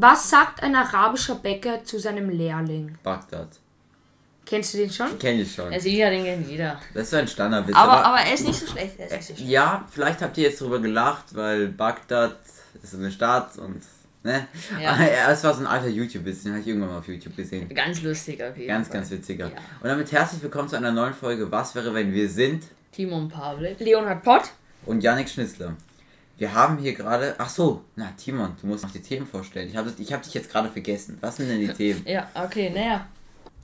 Was sagt ein arabischer Bäcker zu seinem Lehrling? Bagdad. Kennst du den schon? Kenn ich schon. Ja, sicher, den kennt jeder. Das ist so ein Standardwitz. Aber, aber er ist nicht so schlecht. Er ist nicht so schlecht. ja, vielleicht habt ihr jetzt drüber gelacht, weil Bagdad ist eine Stadt und. Ne? Ja. Aber Es war so ein alter YouTube-Witz, den habe ich irgendwann mal auf YouTube gesehen. Ganz lustig auf jeden Ganz, Fall. ganz witziger. Ja. Und damit herzlich willkommen zu einer neuen Folge Was wäre, wenn wir sind? Timon Pavlik. Leonhard Pott. Und Yannick Schnitzler. Wir haben hier gerade. Ach so, na Timon, du musst noch die Themen vorstellen. Ich habe ich hab dich jetzt gerade vergessen. Was sind denn die Themen? Ja, okay, naja.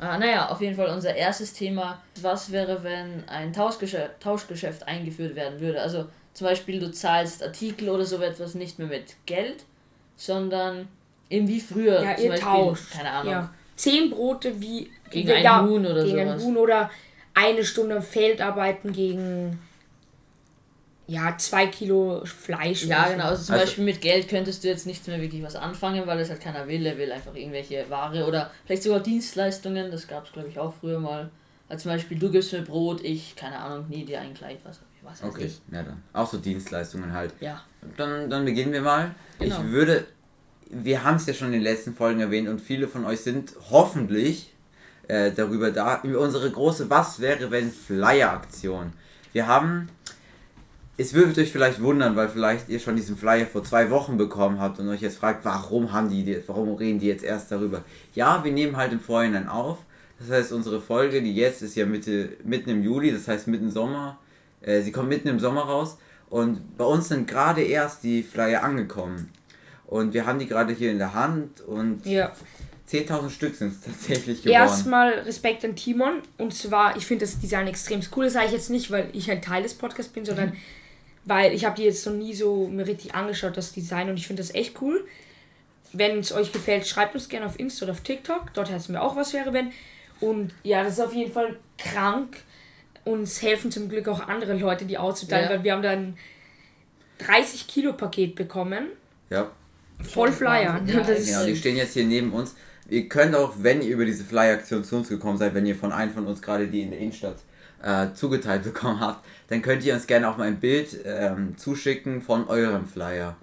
Ah, naja, auf jeden Fall unser erstes Thema. Was wäre, wenn ein Tauschgeschäft, Tauschgeschäft eingeführt werden würde? Also zum Beispiel, du zahlst Artikel oder so etwas nicht mehr mit Geld, sondern eben wie früher. Ja, zum ihr Beispiel, tauscht. Keine Ahnung. Ja. Zehn Brote wie Gegen wie- ein Huhn oder gegen sowas. ein Huhn oder eine Stunde Feldarbeiten gegen ja zwei Kilo Fleisch. Ja, genau. Also zum Also- Beispiel mit Geld könntest du jetzt nicht mehr wirklich was anfangen, weil es halt keiner will. Er will einfach irgendwelche Ware oder vielleicht sogar Dienstleistungen. Das gab es, glaube ich, auch früher mal. Also zum Beispiel, du gibst mir Brot, ich, keine Ahnung, nie dir ein Kleid, was, was Okay, ich. ja dann. Auch so Dienstleistungen halt. Ja. Dann, dann beginnen wir mal. Genau. Ich würde, wir haben es ja schon in den letzten Folgen erwähnt und viele von euch sind hoffentlich äh, darüber da, über unsere große Was wäre, wenn Flyer-Aktion. Wir haben, es würde euch vielleicht wundern, weil vielleicht ihr schon diesen Flyer vor zwei Wochen bekommen habt und euch jetzt fragt, warum haben die, warum reden die jetzt erst darüber? Ja, wir nehmen halt im Vorhinein auf. Das heißt, unsere Folge, die jetzt ist ja Mitte, mitten im Juli, das heißt mitten Sommer. Äh, sie kommt mitten im Sommer raus. Und bei uns sind gerade erst die Flyer angekommen. Und wir haben die gerade hier in der Hand und Ja. 10.000 Stück sind es tatsächlich geworden. Erstmal Respekt an Timon. Und zwar, ich finde das Design extrem cool. Das sage ich jetzt nicht, weil ich ein Teil des Podcasts bin, sondern weil ich habe die jetzt noch nie so mir richtig angeschaut, das Design. Und ich finde das echt cool. Wenn es euch gefällt, schreibt uns gerne auf Insta oder auf TikTok. Dort heißen wir auch, was wäre, wenn. Und ja, das ist auf jeden Fall krank. Uns helfen zum Glück auch andere Leute, die auszuteilen, Ja. weil wir haben dann 30 Kilo Paket bekommen. Ja, Voll Flyer. Ja, das ist, genau, die stehen jetzt hier neben uns. Ihr könnt auch, wenn ihr über diese Flyer-Aktion zu uns gekommen seid, wenn ihr von einem von uns gerade die in der Innenstadt äh, zugeteilt bekommen habt, dann könnt ihr uns gerne auch mal ein Bild ähm, zuschicken von eurem Flyer.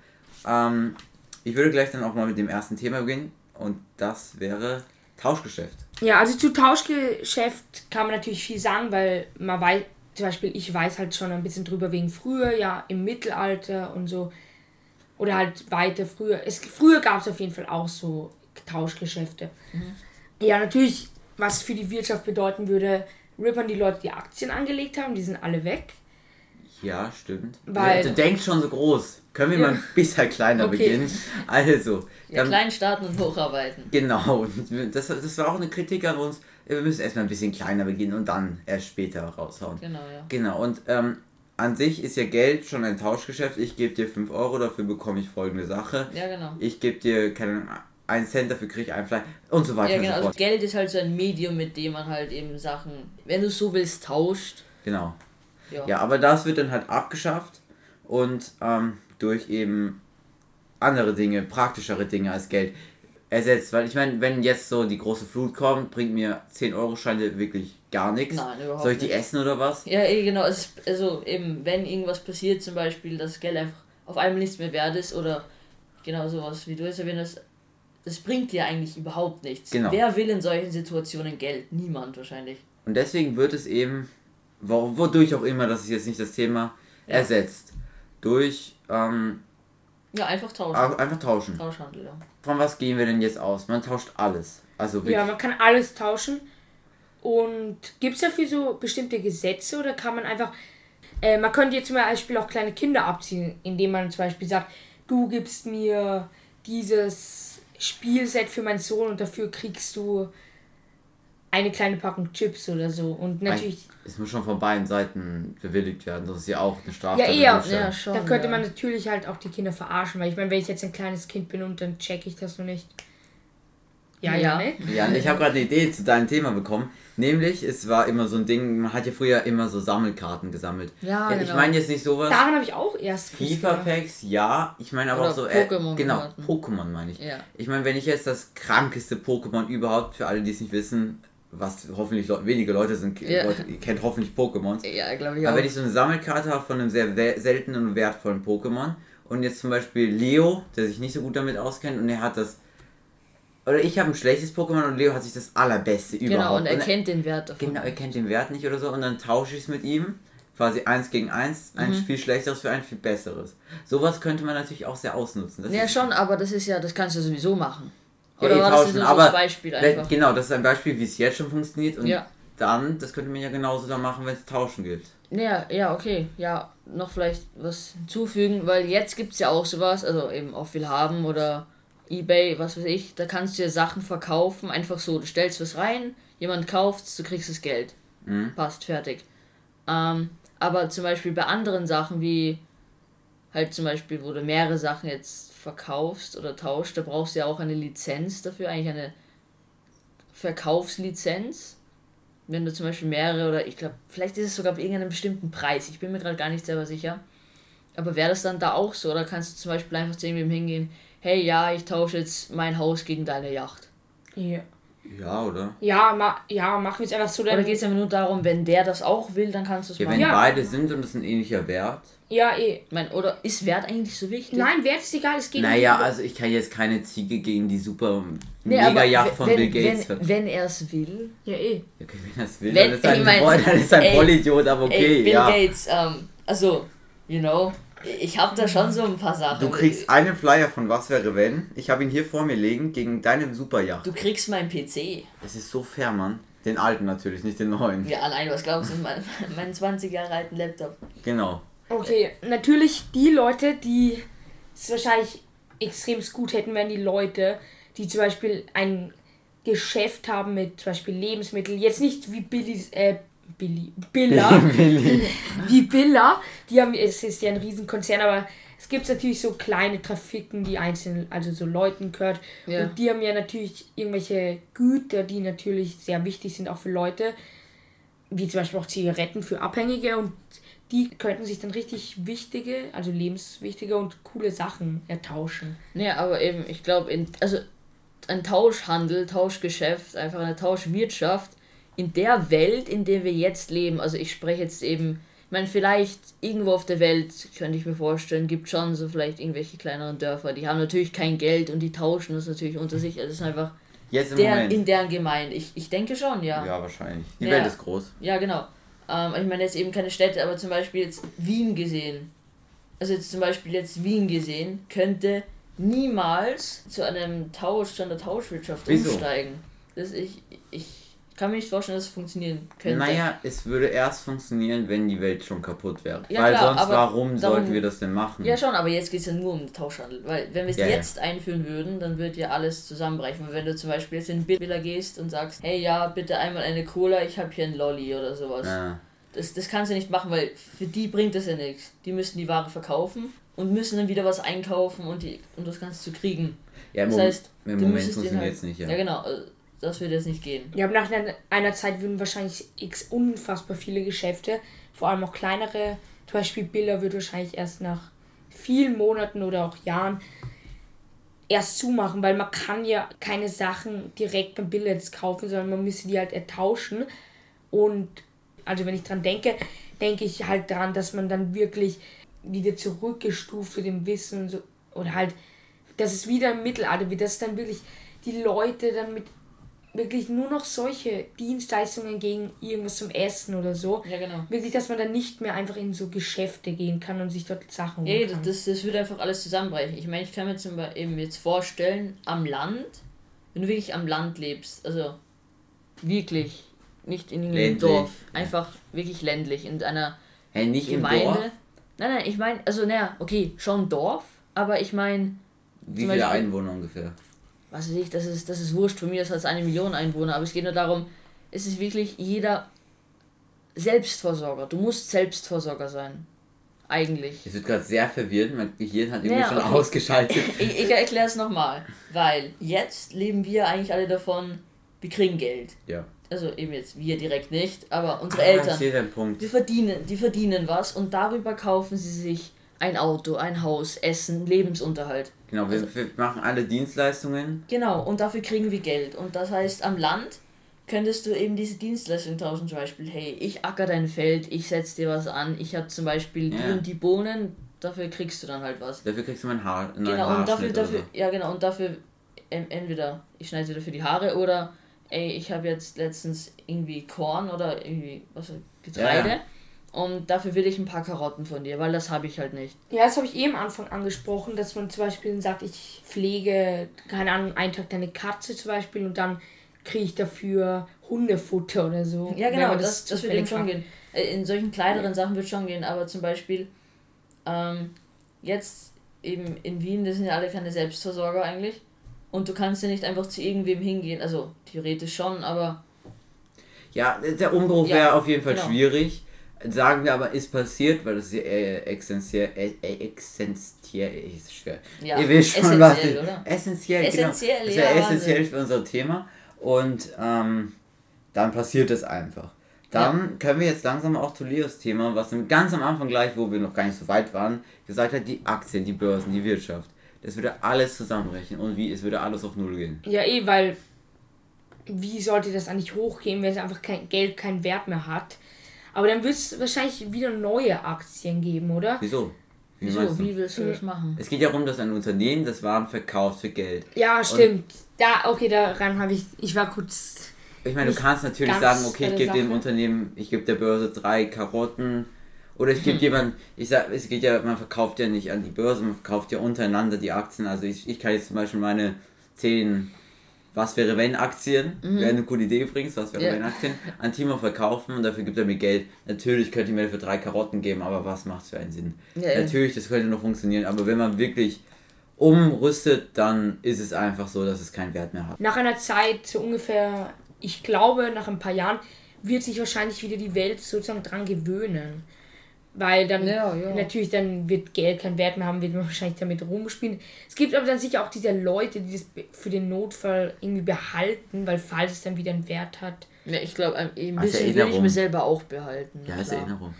Ähm, ich würde gleich dann auch mal mit dem ersten Thema beginnen und das wäre Tauschgeschäft. Ja, also zu Tauschgeschäft kann man natürlich viel sagen, weil man weiß, zum Beispiel ich weiß halt schon ein bisschen drüber wegen früher, ja, im Mittelalter und so. Oder halt weiter früher. Es, früher gab es auf jeden Fall auch so Tauschgeschäfte. Ja, natürlich, was für die Wirtschaft bedeuten würde, rippern die Leute, die Aktien angelegt haben, die sind alle weg. Ja, stimmt. Weil- du denkst schon so groß. Können wir mal ein bisschen kleiner Okay. beginnen? Also, Ja, dann- klein starten und hocharbeiten. Genau, und das, das war auch eine Kritik an uns. Wir müssen erstmal ein bisschen kleiner beginnen und dann erst später raushauen. Genau, ja. Genau, und ähm, an sich ist ja Geld schon ein Tauschgeschäft. Ich gebe dir 5 Euro, dafür bekomme ich folgende Sache. Ja, genau. Ich gebe dir, keine Ahnung, 1 Cent, dafür kriege ich ein Fleisch und so weiter Ja, und genau. so Also. Geld ist halt so ein Medium, mit dem man halt eben Sachen, wenn du so willst, tauscht. Genau. Ja. Ja, aber das wird dann halt abgeschafft und ähm, durch eben andere Dinge, praktischere Dinge als Geld ersetzt. Weil ich meine, wenn jetzt so die große Flut kommt, bringt mir 10-Euro-Scheine wirklich gar nichts. Nein, überhaupt Soll ich die nicht. essen oder was? Ja, eh, genau. Es also eben, wenn irgendwas passiert, zum Beispiel, dass das Geld einfach auf einmal nichts mehr wert ist oder genau sowas, wie du es erwähnt hast, das bringt dir eigentlich überhaupt nichts. Genau. Wer will in solchen Situationen Geld? Niemand wahrscheinlich. Und deswegen wird es eben, wo, wodurch auch immer, das ist jetzt nicht das Thema, Ja. ersetzt. Durch ähm, Ja, einfach tauschen. au- einfach tauschen. Tauschhandel, ja. Von was gehen wir denn jetzt aus? Man tauscht alles. Also wirklich. Ja, man kann alles tauschen. Und gibt es dafür so bestimmte Gesetze oder kann man einfach. Äh, man könnte jetzt zum Beispiel auch kleine Kinder abziehen, indem man zum Beispiel sagt, du gibst mir dieses Spielset für meinen Sohn und dafür kriegst du eine kleine Packung Chips oder so. Und natürlich. Es muss schon von beiden Seiten bewilligt werden, sonst ist ja auch eine Straftat. Ja, eher. Ja, schon. Da könnte ja. man natürlich halt auch die Kinder verarschen, weil ich meine, wenn ich jetzt ein kleines Kind bin und dann check ich das noch nicht. Ja, ja, Ja. ne? Ja, ich habe gerade eine Idee zu deinem Thema bekommen. Nämlich, es war immer so ein Ding, man hat ja früher immer so Sammelkarten gesammelt. Ja, Ich genau. meine jetzt nicht sowas. Daran habe ich auch erst. FIFA-Packs, ja. Ich meine aber Oder auch so. Äh, Pokémon-Karten. genau, Pokémon meine ich. Ja. Ich meine, wenn ich jetzt das krankeste Pokémon überhaupt, für alle, die es nicht wissen, was hoffentlich Le wenige Leute sind, Ja. Leute, ihr kennt hoffentlich Pokémons. Ja, glaube ich auch. Aber wenn ich so eine Sammelkarte habe von einem sehr seltenen und wertvollen Pokémon und jetzt zum Beispiel Leo, der sich nicht so gut damit auskennt und er hat das oder ich habe ein schlechtes Pokémon und Leo hat sich das allerbeste Genau, überhaupt. und er dann- kennt den Wert davon. Genau, er kennt den Wert nicht oder so und dann tausche ich es mit ihm. Quasi eins gegen eins, ein Mhm. viel schlechteres für ein viel besseres. Sowas könnte man natürlich auch sehr ausnutzen. Das Ja, schon, aber das ist ja, das kannst du sowieso machen. Ja, Oder eh war das tauschen, so aber das Beispiel einfach? Genau, das ist ein Beispiel, wie es jetzt schon funktioniert und Ja. dann, das könnte man ja genauso dann machen, wenn es tauschen gilt. Ja, ja, okay. Ja, noch vielleicht was hinzufügen, weil jetzt gibt es ja auch sowas, also eben auf Willhaben oder Ebay, was weiß ich, da kannst du ja Sachen verkaufen, einfach so. Du stellst was rein, jemand kauft du kriegst das Geld. Mhm. Passt, fertig. Ähm, aber zum Beispiel bei anderen Sachen wie halt zum Beispiel, wo du mehrere Sachen jetzt verkaufst oder tauscht, da brauchst du ja auch eine Lizenz dafür, eigentlich eine Verkaufslizenz. Wenn du zum Beispiel mehrere oder ich glaube, vielleicht ist es sogar ab irgendeinem bestimmten Preis. Ich bin mir gerade gar nicht selber sicher. Aber wäre das dann da auch so? Oder kannst du zum Beispiel einfach zu irgendwem hingehen, hey ja, ich tausche jetzt mein Haus gegen deine Yacht? Ja. Ja, oder? Ja, ma ja machen wir es einfach so. Oder geht es einfach nur darum, wenn der das auch will, dann kannst du es Ja, machen? wenn Ja. beide sind und es ein ähnlicher Wert. ja, eh. Mein, oder ist Wert eigentlich so wichtig? Nein, Wert ist egal, es geht Naja, um also ich kann jetzt keine Ziege gegen die super Nee, Mega-Yacht von wenn, Bill Gates Wenn, wenn er es will. Ja, eh. Okay, wenn er es will, Wenn- dann ist er ich ein, mein, Voll- dann ist er ein ey, Vollidiot, aber okay, Ey, Bill ja. Gates, ähm, also, you know, ich habe da schon so ein paar Sachen. Du kriegst einen Flyer von Was wäre wenn. Ich habe ihn hier vor mir liegen gegen deine Superjacht. Du kriegst meinen PC. Es ist so fair, Mann. Den alten natürlich, nicht den neuen. Ja, allein, was glaubst du, mein, meinen 20 Jahre alten Laptop. Genau. Okay, natürlich die Leute, die es wahrscheinlich extrem gut hätten, wären die Leute, die zum Beispiel ein Geschäft haben mit zum Beispiel Lebensmitteln. Jetzt nicht wie Billy, äh, Billy, Billa, wie Billa. Die haben, es ist ja ein Riesenkonzern, aber es gibt natürlich so kleine Trafiken, die einzelnen, also so Leuten gehört. Ja. Und die haben ja natürlich irgendwelche Güter, die natürlich sehr wichtig sind, auch für Leute, wie zum Beispiel auch Zigaretten für Abhängige und die könnten sich dann richtig wichtige, also lebenswichtige und coole Sachen ertauschen. Nee, aber eben, ich glaube, in also ein Tauschhandel, Tauschgeschäft, einfach eine Tauschwirtschaft in der Welt, in der wir jetzt leben. Also ich spreche jetzt eben, ich meine, vielleicht irgendwo auf der Welt, könnte ich mir vorstellen, gibt schon so vielleicht irgendwelche kleineren Dörfer, die haben natürlich kein Geld und die tauschen das natürlich unter sich. Also es ist einfach Jetzt im deren, Moment. in deren Gemeinde. Ich, ich denke schon, ja. ja, wahrscheinlich. Die Ja. Welt ist groß. Ja, genau. Ähm, ich meine jetzt eben keine Städte, aber zum Beispiel jetzt Wien gesehen. Also jetzt zum Beispiel jetzt Wien gesehen, könnte niemals zu einem Tausch, zu einer Tauschwirtschaft Wieso? umsteigen. Das ich, ich kann mir nicht vorstellen, dass es funktionieren könnte. Naja, es würde erst funktionieren, wenn die Welt schon kaputt wäre. Ja, Weil klar, sonst, aber warum sollten wir das denn machen? Ja schon, aber jetzt geht es ja nur um den Tauschhandel. Weil wenn wir es Ja, ja. jetzt einführen würden, dann würde ja alles zusammenbrechen. Und wenn du zum Beispiel jetzt in den Billa gehst und sagst, hey ja, bitte einmal eine Cola, ich habe hier einen Lolli oder sowas. Ja. Das, das kannst du nicht machen, weil für die bringt das ja nichts. Die müssen die Ware verkaufen und müssen dann wieder was einkaufen und die um das Ganze zu kriegen. Ja, im, Das Mom- heißt, im Moment funktioniert halt- es nicht, ja. Ja, genau. äh, Das würde jetzt nicht gehen. Ja, aber nach einer, Zeit würden wahrscheinlich x unfassbar viele Geschäfte, vor allem auch kleinere, zum Beispiel Billa wird wahrscheinlich erst nach vielen Monaten oder auch Jahren erst zumachen, weil man kann ja keine Sachen direkt beim Billa jetzt kaufen, sondern man müsste die halt ertauschen. Und also wenn ich dran denke, denke ich halt daran, dass man dann wirklich wieder zurückgestuft wird im Wissen und so, oder halt, dass es wieder im Mittelalter wird, dass dann wirklich die Leute dann mit wirklich nur noch solche Dienstleistungen gegen irgendwas zum Essen oder so. Ja, genau. Wirklich, dass man dann nicht mehr einfach in so Geschäfte gehen kann und sich dort Sachen Ey, holen das, kann. das, das würde einfach alles zusammenbrechen. Ich meine, ich kann mir zum Beispiel eben jetzt vorstellen, am Land, wenn du wirklich am Land lebst, also wirklich, nicht in irgendeinem Ländlich. Dorf, einfach wirklich ländlich, in einer Hey, nicht im Gemeinde. Dorf? Nein, nein, ich meine, also naja, okay, schon Dorf, aber ich meine, Wie viele Beispiel- Einwohner ungefähr? Was weiß ich, das ist, das ist wurscht, von mir das als eine Million Einwohner, aber es geht nur darum, es ist wirklich jeder Selbstversorger. Du musst Selbstversorger sein. Eigentlich. Es wird gerade sehr verwirrt, mein Gehirn hat irgendwie Ja, schon okay. ausgeschaltet. Ich, ich erkläre es nochmal. Weil jetzt leben wir eigentlich alle davon, wir kriegen Geld. Ja. Also eben jetzt wir direkt nicht, aber unsere Ah, Ich Eltern. sehe den Punkt. Die verdienen, die verdienen was und darüber kaufen sie sich ein Auto, ein Haus, Essen, Lebensunterhalt. Genau, wir, Also wir machen alle Dienstleistungen. Genau, und dafür kriegen wir Geld. Und das heißt, am Land könntest du eben diese Dienstleistung tauschen, zum Beispiel, hey, ich acker dein Feld, ich setz dir was an, ich habe zum Beispiel die Ja. und die Bohnen, dafür kriegst du dann halt was. Dafür kriegst du mein Haar. Genau, und dafür, Haarschnitt dafür, ja genau, und dafür en- entweder ich schneide wieder für die Haare oder ey, ich habe jetzt letztens irgendwie Korn oder irgendwie was Getreide Ja. Und dafür will ich ein paar Karotten von dir, weil das habe ich halt nicht. Ja, das habe ich eben am Anfang angesprochen, dass man zum Beispiel sagt, ich pflege, keine Ahnung, einen Tag deine Katze zum Beispiel und dann kriege ich dafür Hundefutter oder so. Ja, genau, das, das, wird zufällig eben schon gehen. Äh, In solchen kleineren Sachen wird schon gehen, aber zum Beispiel ähm, jetzt eben in Wien, das sind ja alle keine Selbstversorger eigentlich. Und du kannst ja nicht einfach zu irgendwem hingehen, also theoretisch schon, aber Ja, der Umbruch Ja, wäre auf jeden Fall genau. schwierig. Sagen wir aber, ist passiert, weil das ist ja äh, essentiell, äh, äh, essentiell, ist schwer. Ja, Ihr wisst schon, was essentiell, ich? Essentiell, Essentiell, genau. Ja, ist ja essentiell für unser Thema. Und ähm, dann passiert es einfach. Dann können wir jetzt langsam auch zu Leos Thema, was im- ganz am Anfang gleich, wo wir noch gar nicht so weit waren, gesagt hat, die Aktien, die Börsen, die Wirtschaft. Das würde alles zusammenbrechen und wie, es würde alles auf Null gehen. Ja, eh, weil wie sollte das eigentlich hochgehen, wenn es einfach kein Geld keinen Wert mehr hat? Aber dann wird es wahrscheinlich wieder neue Aktien geben, oder? Wieso? Wie wieso, wie willst du das machen? Es geht ja darum, dass ein Unternehmen das Waren verkauft für Geld. Ja, stimmt. Da, okay, daran habe ich. Ich war kurz. Ich meine, du kannst natürlich sagen, okay, ich gebe dem. Unternehmen, ich gebe der Börse drei Karotten. Oder ich gebe jemand, ich sag, es geht ja, man verkauft ja nicht an die Börse, man verkauft ja untereinander die Aktien. Also ich, ich kann jetzt zum Beispiel meine zehn Was wäre wenn Aktien, wäre eine gute Idee übrigens, was wäre Ja. wenn Aktien, an Timo verkaufen und dafür gibt er mir Geld. Natürlich könnte ich mir dafür drei Karotten geben, aber was macht für einen Sinn? Ja. Natürlich, das könnte noch funktionieren, aber wenn man wirklich umrüstet, dann ist es einfach so, dass es keinen Wert mehr hat. Nach einer Zeit, so ungefähr, ich glaube, nach ein paar Jahren, wird sich wahrscheinlich wieder die Welt sozusagen dran gewöhnen. Weil dann Ja, ja. natürlich dann wird Geld keinen Wert mehr haben, wird man wahrscheinlich damit rumspielen. Es gibt aber dann sicher auch diese Leute, die das für den Notfall irgendwie behalten, weil falls es dann wieder einen Wert hat. Ja, ich glaube, ein Als bisschen will ich Erinnerung. mir selber auch behalten. Ja, als klar. Erinnerung.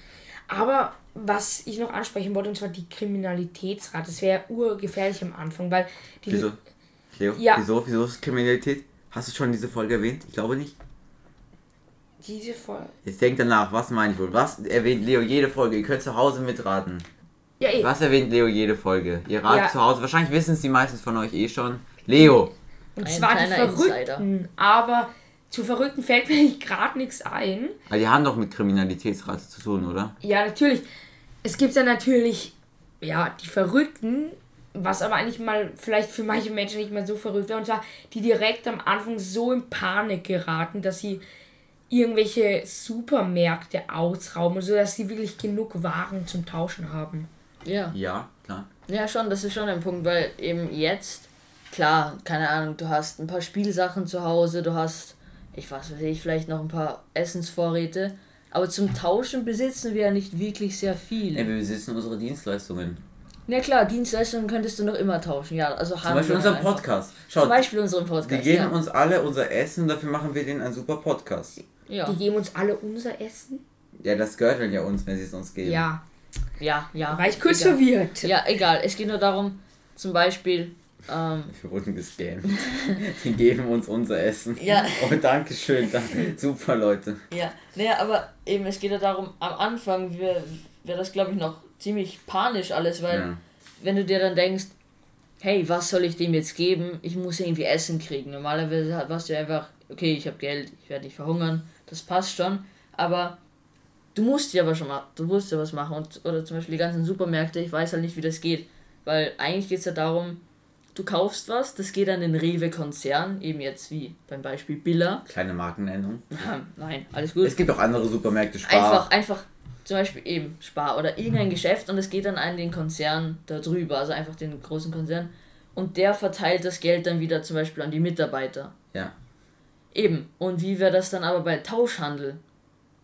Aber was ich noch ansprechen wollte, und zwar die Kriminalitätsrate, das wäre urgefährlich am Anfang, weil die Wieso? Leo? Ja. Wieso? Wieso ist Kriminalität? Hast du schon diese Folge erwähnt? Ich glaube nicht. Diese Folge. Jetzt denk danach, was meine ich wohl? Was erwähnt Leo jede Folge? Ihr könnt zu Hause mitraten. Ja, eh. Was erwähnt Leo jede Folge? Ihr ratet Ja. zu Hause. Wahrscheinlich wissen es die meisten von euch eh schon. Leo! Und Ein zwar die Verrückten. Aber zu Verrückten fällt mir nicht gerade nichts ein. Weil die haben doch mit Kriminalitätsrate zu tun, oder? Ja, natürlich. Es gibt dann natürlich, ja, die Verrückten, was aber eigentlich mal vielleicht für manche Menschen nicht mehr so verrückt wäre. Und zwar, die direkt am Anfang so in Panik geraten, dass sie irgendwelche Supermärkte ausrauben, sodass sie wirklich genug Waren zum Tauschen haben. Ja. Ja, klar. Ja, schon, das ist schon ein Punkt, weil eben jetzt, klar, keine Ahnung, du hast ein paar Spielsachen zu Hause, du hast, ich weiß weiß ich, vielleicht noch ein paar Essensvorräte, aber zum Tauschen besitzen wir ja nicht wirklich sehr viel. Ja, wir besitzen unsere Dienstleistungen. Ja klar, Dienstleistungen könntest du noch immer tauschen, ja, also Zum Beispiel wir unseren einfach. Podcast. Zum Schaut, Beispiel unseren Podcast, geben ja. uns alle unser Essen, dafür machen wir denen einen super Podcast. Ja. Die geben uns alle unser Essen. Ja, das gehört dann ja uns, wenn sie es uns geben. Ja, Ja, ja. war ich kurz egal. verwirrt. Ja, egal, es geht nur darum, zum Beispiel, ähm, Wir wurden gescammt. die geben uns unser Essen. Ja. Oh, danke schön. Danke. Super, Leute. Ja, naja, aber eben, es geht ja darum, am Anfang wäre wär das, glaube ich, noch ziemlich panisch alles, weil Ja. wenn du dir dann denkst, hey, was soll ich dem jetzt geben? Ich muss irgendwie Essen kriegen. Normalerweise hat- warst du einfach, okay, ich habe Geld, ich werde nicht verhungern, das passt schon, aber du musst ja was schon machen, du musst ja was machen und, oder zum Beispiel die ganzen Supermärkte, ich weiß halt nicht, wie das geht, weil eigentlich geht es ja darum, du kaufst was, das geht an den Rewe-Konzern, eben jetzt wie beim Beispiel Billa. Kleine Markennennung. Nein, alles gut. Es gibt auch andere Supermärkte, Spar. Einfach, einfach zum Beispiel eben Spar oder irgendein Geschäft und es geht dann an den Konzern da drüber, also einfach den großen Konzern. Und der verteilt das Geld dann wieder zum Beispiel an die Mitarbeiter. Ja, Eben. Und wie wäre das dann aber bei Tauschhandel?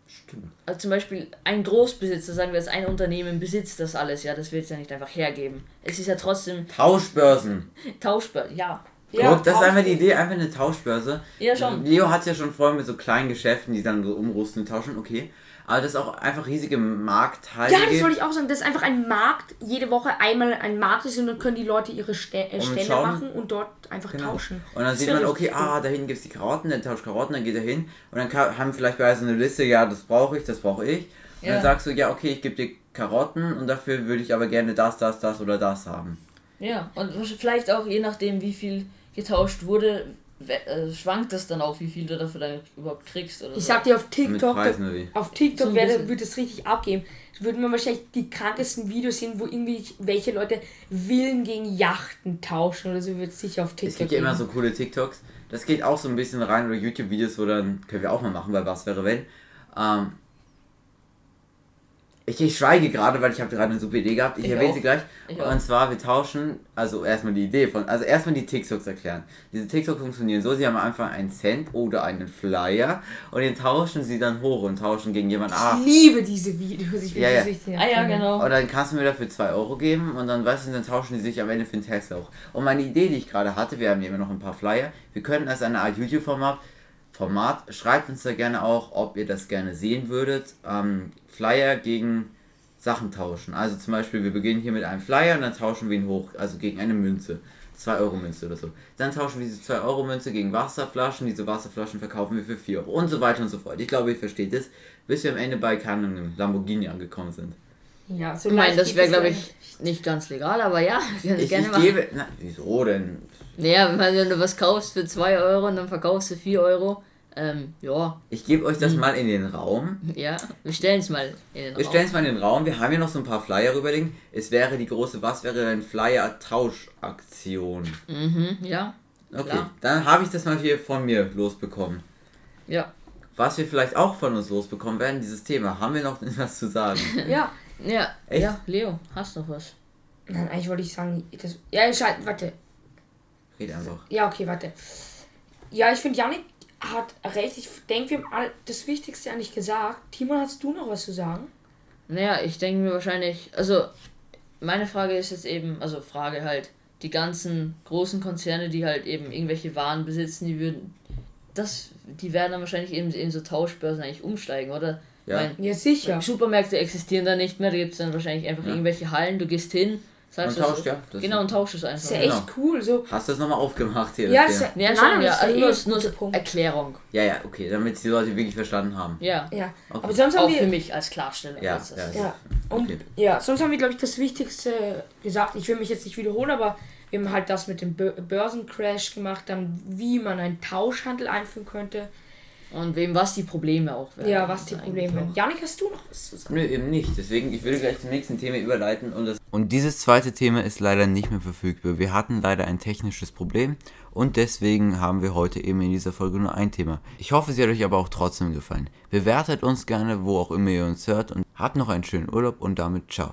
stimmt. Also zum Beispiel ein Großbesitzer, sagen wir jetzt ein Unternehmen besitzt das alles, ja, das wird es ja nicht einfach hergeben. Es ist ja trotzdem Tauschbörsen. tauschbar, ja. Ja, Guck, das ist einfach die Idee, einfach eine Tauschbörse. Ja, schon. Leo hat ja schon vorher mit so kleinen Geschäften, die dann so umrüsten und tauschen, okay. Aber das ist auch einfach riesige Marktteile Ja, das gibt. wollte ich auch sagen. Das ist einfach ein Markt. Jede Woche einmal ein Markt ist und dann können die Leute ihre Ste äh, Und Stände schauen- machen und dort einfach Genau. tauschen. Und dann Das sieht man, okay, cool. ah, da hinten gibt es die Karotten, der tauscht Karotten, dann geht er hin. Und dann haben vielleicht bei so eine Liste, ja, das brauche ich, das brauche ich. Und Ja. dann sagst du, ja, okay, ich gebe dir Karotten und dafür würde ich aber gerne das, das, das oder das haben. Ja, und vielleicht auch je nachdem, wie viel getauscht wurde, äh, schwankt das dann auch, wie viel du dafür dann überhaupt kriegst oder Ich so. sag dir, auf TikTok, Preisen wie? auf TikTok So werde, wird es richtig abgehen. Da würden wir wahrscheinlich die krankesten Videos sehen, wo irgendwie welche Leute Villen gegen Yachten tauschen oder so, wird es sicher auf TikTok Es gibt ja immer so coole TikToks. Das geht auch so ein bisschen rein oder YouTube-Videos, wo dann, können wir auch mal machen, weil was wäre wenn. Ähm, ich, ich schweige gerade, weil ich habe gerade eine super Idee gehabt. Ich, Ich erwähne auch. sie gleich. Ich und auch. zwar, wir tauschen, also erstmal die Idee von, also erstmal die TikToks erklären. Diese TikToks funktionieren so, sie haben am Anfang einen Cent oder einen Flyer und den tauschen sie dann hoch und tauschen gegen jemanden. Ah, Ich liebe diese Videos. Ich will Ja, die ja. Ah ja, genau. Und dann kannst du mir dafür 2 Euro geben und dann weißt du, dann tauschen die sich am Ende für einen Test auch. Und meine Idee, die ich gerade hatte, wir haben hier immer noch ein paar Flyer, wir könnten als eine Art YouTube-Format, Format, schreibt uns da gerne auch, ob ihr das gerne sehen würdet. Ähm, Flyer gegen Sachen tauschen. Also zum Beispiel, wir beginnen hier mit einem Flyer und dann tauschen wir ihn hoch, also gegen eine Münze. 2 Euro Münze oder so. Dann tauschen wir diese 2 Euro Münze gegen Wasserflaschen. Diese Wasserflaschen verkaufen wir für 4 Euro und so weiter und so fort. Ich glaube, ihr versteht es, bis wir am Ende bei keinem Lamborghini angekommen sind. Ja, so Ich meine, das wäre, glaube ich, nicht ganz legal, aber ja, Ich, gerne ich machen. gebe. Na, wieso denn? Naja, wenn du was kaufst für 2 Euro und dann verkaufst du 4 Euro, ähm, ja, Ich gebe euch das mal in den Raum. ja, wir stellen es mal in den Wir Raum. stellen es mal in den Raum. Wir haben hier noch so ein paar Flyer rüberlegen. Es wäre die große, was wäre ein Flyer-Tauschaktion? Mhm, ja, Okay, Klar. dann habe ich das mal hier von mir losbekommen. ja. Was wir vielleicht auch von uns losbekommen werden, dieses Thema. Haben wir noch was zu sagen? Ja. Ja, Echt? ja, Leo, hast noch was? Nein, eigentlich wollte ich sagen, das, ja, schalt, warte. Red einfach. Ja, okay, warte. Ja, ich finde, Janik hat recht. Ich denke, wir haben all das Wichtigste eigentlich gesagt. Timon, hast du noch was zu sagen? Naja, ich denke mir wahrscheinlich, also meine Frage ist jetzt eben, also Frage halt, die ganzen großen Konzerne, die halt eben irgendwelche Waren besitzen, die würden, das, die werden dann wahrscheinlich eben in so Tauschbörsen eigentlich umsteigen, oder? Ja. Mein, Ja, sicher. Supermärkte existieren da nicht mehr, da gibt es dann wahrscheinlich einfach Ja. irgendwelche Hallen, du gehst hin, sagst Und tauscht, ja. Das Genau, und tauscht es einfach. ist ja Genau. echt cool. So. Hast du das nochmal aufgemacht hier? Ja, Thema? Ja, Nein, schon, aber ja, das ist also nur, so Punkt. Erklärung. ja, ja, okay, damit die Leute wirklich verstanden haben. Ja. Ja. Okay. Aber sonst haben Auch für wir. mich als Klarstellung. Ja, Also, ja. Ja. Und Okay. ja, sonst haben wir, glaube ich, das Wichtigste gesagt. Ich will mich jetzt nicht wiederholen, aber wir haben halt das mit dem Bör- Börsencrash gemacht, dann wie man einen Tauschhandel einführen könnte. Und wem was die Probleme auch werden. Ja, was die Probleme sind. Janik, hast du noch was zu sagen? Nö, eben nicht. Deswegen, ich würde gleich zum nächsten Thema überleiten und das. Und dieses zweite Thema ist leider nicht mehr verfügbar. Wir hatten leider ein technisches Problem und deswegen haben wir heute eben in dieser Folge nur ein Thema. Ich hoffe, sie hat euch aber auch trotzdem gefallen. Bewertet uns gerne, wo auch immer ihr uns hört und habt noch einen schönen Urlaub und damit ciao.